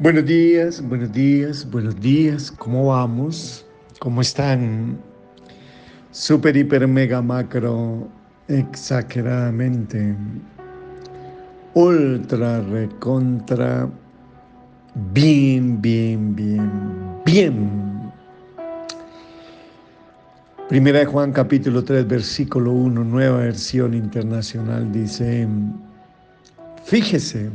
Buenos días, buenos días, buenos días. ¿Cómo vamos? ¿Cómo están? Super, hiper, mega, macro, exageradamente. Ultra, recontra. Bien, bien, bien, bien. Primera de Juan capítulo 3, versículo 1, nueva versión internacional, dice, fíjese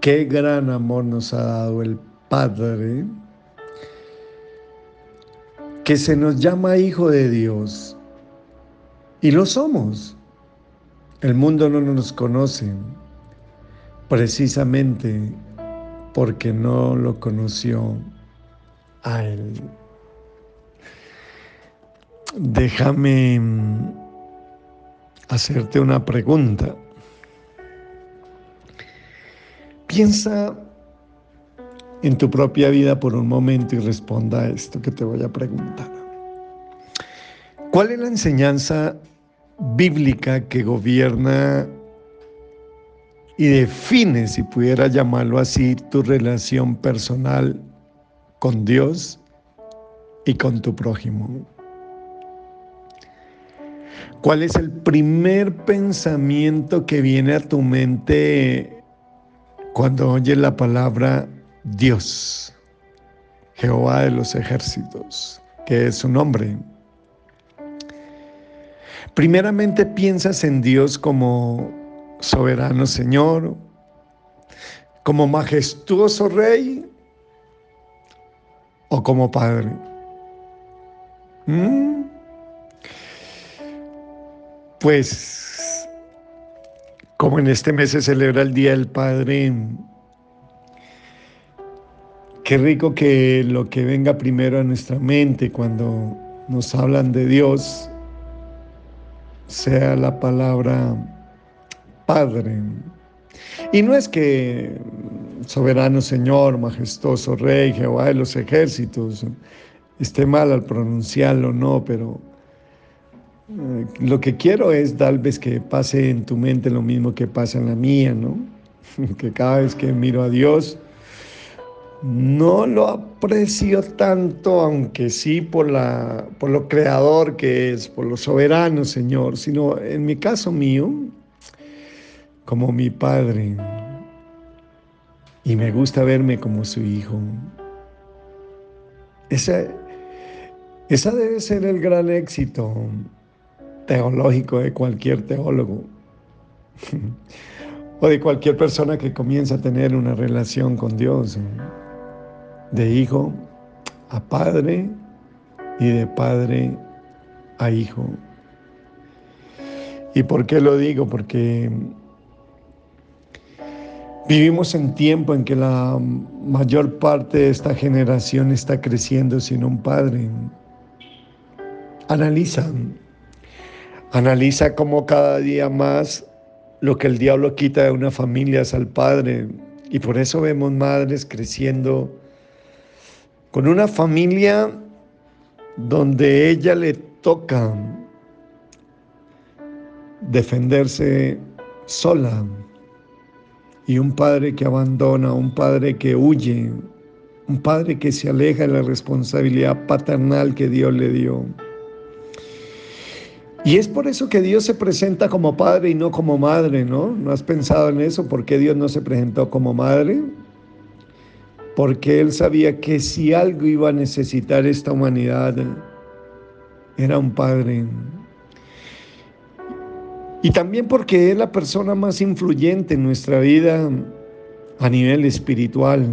Qué gran amor nos ha dado el Padre, que se nos llama hijo de Dios. Y lo somos. El mundo no nos conoce precisamente porque no lo conoció a Él. Déjame hacerte una pregunta. Piensa en tu propia vida por un momento y responda a esto que te voy a preguntar. ¿Cuál es la enseñanza bíblica que gobierna y define, si pudiera llamarlo así, tu relación personal con Dios y con tu prójimo? ¿Cuál es el primer pensamiento que viene a tu mente cuando oyes la palabra Dios, Jehová de los ejércitos, que es su nombre, primeramente piensas en Dios como soberano Señor, como majestuoso Rey o como Padre. ¿Mm? Pues como en este mes se celebra el Día del Padre, qué rico que lo que venga primero a nuestra mente cuando nos hablan de Dios sea la palabra Padre. Y no es que soberano Señor, majestuoso Rey, Jehová de los ejércitos, esté mal al pronunciarlo, no, pero lo que quiero es tal vez que pase en tu mente lo mismo que pasa en la mía, ¿no? Que cada vez que miro a Dios, no lo aprecio tanto, aunque sí por, la, por lo creador que es, por lo soberano, Señor, sino en mi caso mío, como mi Padre. Y me gusta verme como su hijo. Esa, esa debe ser el gran éxito teológico de cualquier teólogo o de cualquier persona que comienza a tener una relación con Dios, de hijo a padre y de padre a hijo. ¿Y por qué lo digo? Porque vivimos en tiempo en que la mayor parte de esta generación está creciendo sin un padre. Analizan Analiza cómo cada día más lo que el diablo quita de una familia es al padre. Y por eso vemos madres creciendo con una familia donde ella le toca defenderse sola. Y un padre que abandona, un padre que huye, un padre que se aleja de la responsabilidad paternal que Dios le dio. Y es por eso que Dios se presenta como padre y no como madre, ¿no? ¿No has pensado en eso? ¿Por qué Dios no se presentó como madre? Porque Él sabía que si algo iba a necesitar esta humanidad, era un padre. Y también porque es la persona más influyente en nuestra vida a nivel espiritual.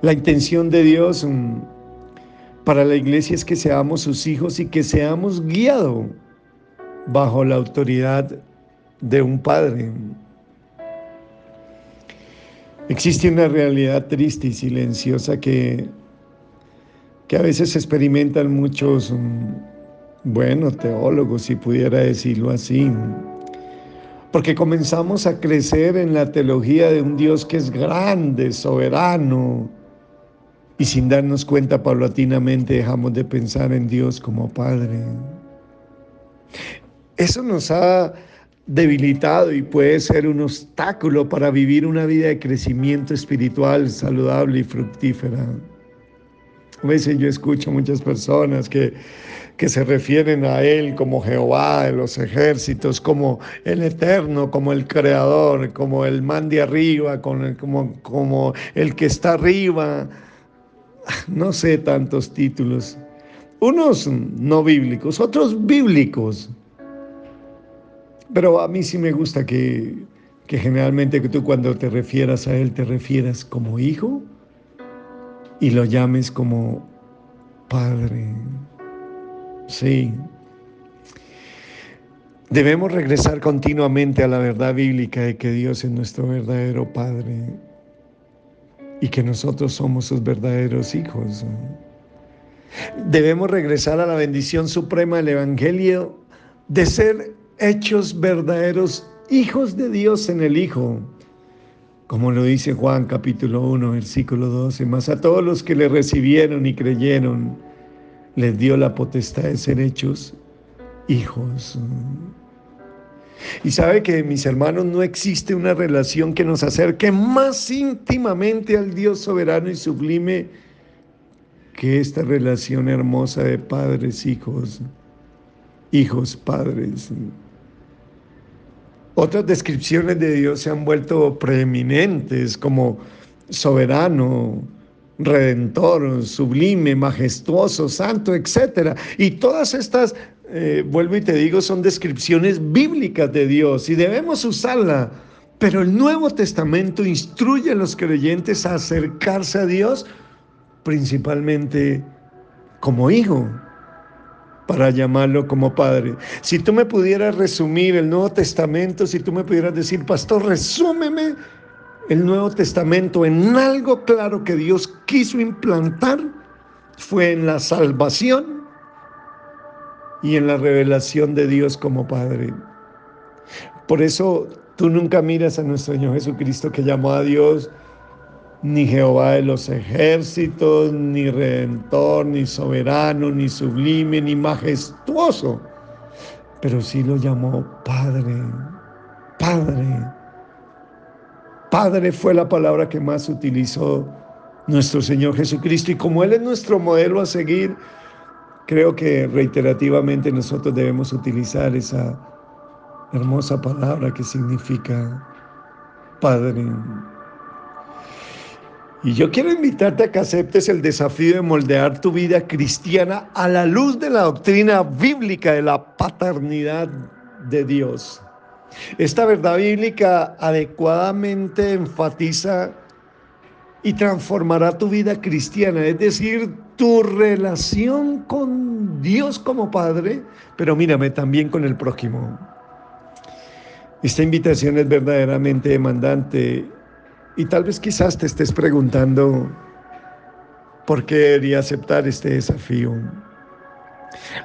La intención de Dios para la iglesia es que seamos sus hijos y que seamos guiados bajo la autoridad de un padre. Existe una realidad triste y silenciosa que, que a veces experimentan muchos, mm, bueno, teólogos, si pudiera decirlo así, porque comenzamos a crecer en la teología de un Dios que es grande, soberano, y sin darnos cuenta paulatinamente dejamos de pensar en Dios como Padre. Eso nos ha debilitado y puede ser un obstáculo para vivir una vida de crecimiento espiritual saludable y fructífera. A veces yo escucho muchas personas que, que se refieren a Él como Jehová de los ejércitos, como el eterno, como el creador, como el man de arriba, como, como el que está arriba. No sé tantos títulos. Unos no bíblicos, otros bíblicos. Pero a mí sí me gusta que, que generalmente tú cuando te refieras a Él te refieras como hijo y lo llames como Padre. Sí. Debemos regresar continuamente a la verdad bíblica de que Dios es nuestro verdadero Padre y que nosotros somos sus verdaderos hijos. Debemos regresar a la bendición suprema del Evangelio de ser hechos verdaderos hijos de Dios en el Hijo como lo dice Juan capítulo 1, versículo 12, más a todos los que le recibieron y creyeron, les dio la potestad de ser hechos hijos. Y sabe que, mis hermanos, no existe una relación que nos acerque más íntimamente al Dios soberano y sublime que esta relación hermosa de padres, hijos, hijos, padres. Otras descripciones de Dios se han vuelto preeminentes como soberano, redentor, sublime, majestuoso, santo, etc. Y todas estas, eh, vuelvo y te digo, son descripciones bíblicas de Dios y debemos usarla. Pero el Nuevo Testamento instruye a los creyentes a acercarse a Dios principalmente como hijo para llamarlo como Padre. Si tú me pudieras resumir el Nuevo Testamento, si tú me pudieras decir, pastor, resúmeme el Nuevo Testamento en algo claro que Dios quiso implantar, fue en la salvación y en la revelación de Dios como Padre. Por eso tú nunca miras a nuestro Señor Jesucristo que llamó a Dios ni Jehová de los ejércitos, ni redentor, ni soberano, ni sublime, ni majestuoso, pero sí lo llamó Padre, Padre. Padre fue la palabra que más utilizó nuestro Señor Jesucristo y como Él es nuestro modelo a seguir, creo que reiterativamente nosotros debemos utilizar esa hermosa palabra que significa Padre. Y yo quiero invitarte a que aceptes el desafío de moldear tu vida cristiana a la luz de la doctrina bíblica de la paternidad de Dios. Esta verdad bíblica adecuadamente enfatiza y transformará tu vida cristiana, es decir, tu relación con Dios como Padre, pero mírame también con el prójimo. Esta invitación es verdaderamente demandante y tal vez quizás te estés preguntando, ¿por qué debería aceptar este desafío?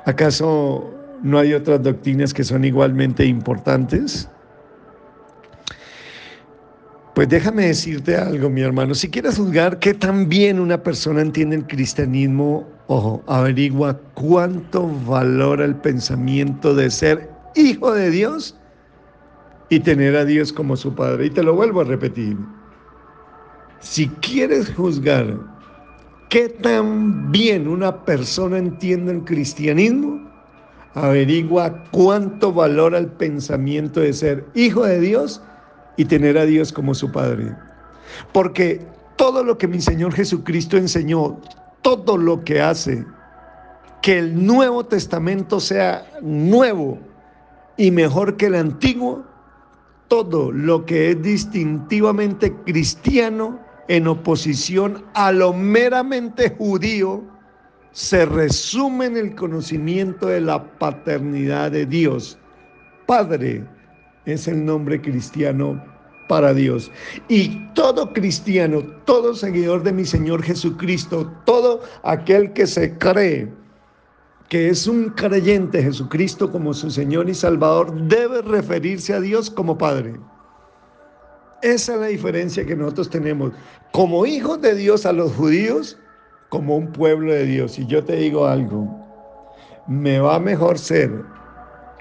¿Acaso no hay otras doctrinas que son igualmente importantes? Pues déjame decirte algo, mi hermano. Si quieres juzgar que también una persona entiende el cristianismo, ojo, averigua cuánto valora el pensamiento de ser hijo de Dios y tener a Dios como su Padre. Y te lo vuelvo a repetir. Si quieres juzgar qué tan bien una persona entiende el cristianismo, averigua cuánto valora el pensamiento de ser hijo de Dios y tener a Dios como su Padre. Porque todo lo que mi Señor Jesucristo enseñó, todo lo que hace que el Nuevo Testamento sea nuevo y mejor que el Antiguo, todo lo que es distintivamente cristiano, en oposición a lo meramente judío, se resume en el conocimiento de la paternidad de Dios. Padre es el nombre cristiano para Dios. Y todo cristiano, todo seguidor de mi Señor Jesucristo, todo aquel que se cree que es un creyente Jesucristo como su Señor y Salvador, debe referirse a Dios como Padre. Esa es la diferencia que nosotros tenemos como hijos de Dios a los judíos, como un pueblo de Dios. Y yo te digo algo, me va mejor ser,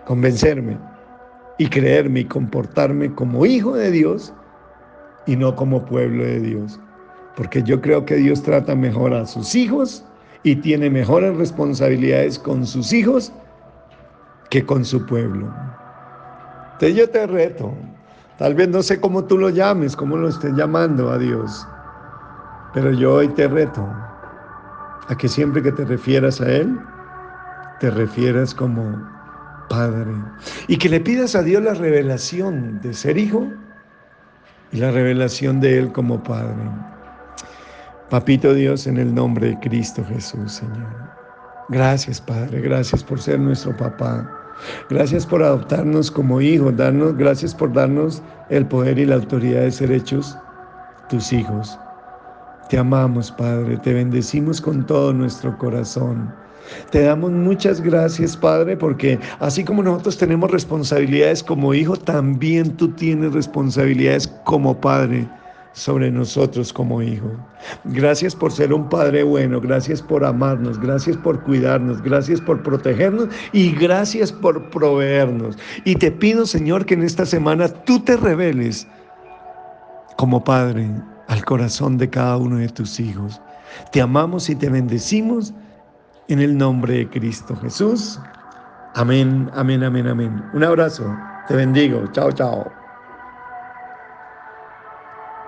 convencerme, y creerme y comportarme como hijo de Dios y no como pueblo de Dios. Porque yo creo que Dios trata mejor a sus hijos y tiene mejores responsabilidades con sus hijos que con su pueblo. Entonces yo te reto, tal vez no sé cómo tú lo llames, cómo lo estés llamando a Dios, pero yo hoy te reto a que siempre que te refieras a Él, te refieras como Padre. Y que le pidas a Dios la revelación de ser hijo y la revelación de Él como Padre. Papito Dios, en el nombre de Cristo Jesús, Señor. Gracias, Padre. Gracias por ser nuestro papá. Gracias por adoptarnos como hijos. Darnos, gracias por darnos el poder y la autoridad de ser hechos tus hijos. Te amamos, Padre. Te bendecimos con todo nuestro corazón. Te damos muchas gracias, Padre, porque así como nosotros tenemos responsabilidades como hijo, también tú tienes responsabilidades como Padre sobre nosotros como hijo. Gracias por ser un Padre bueno, gracias por amarnos, gracias por cuidarnos, gracias por protegernos y gracias por proveernos. Y te pido, Señor, que en esta semana tú te reveles como Padre al corazón de cada uno de tus hijos. Te amamos y te bendecimos en el nombre de Cristo Jesús. Amén, amén, amén, amén. Un abrazo. Te bendigo. Chao, chao.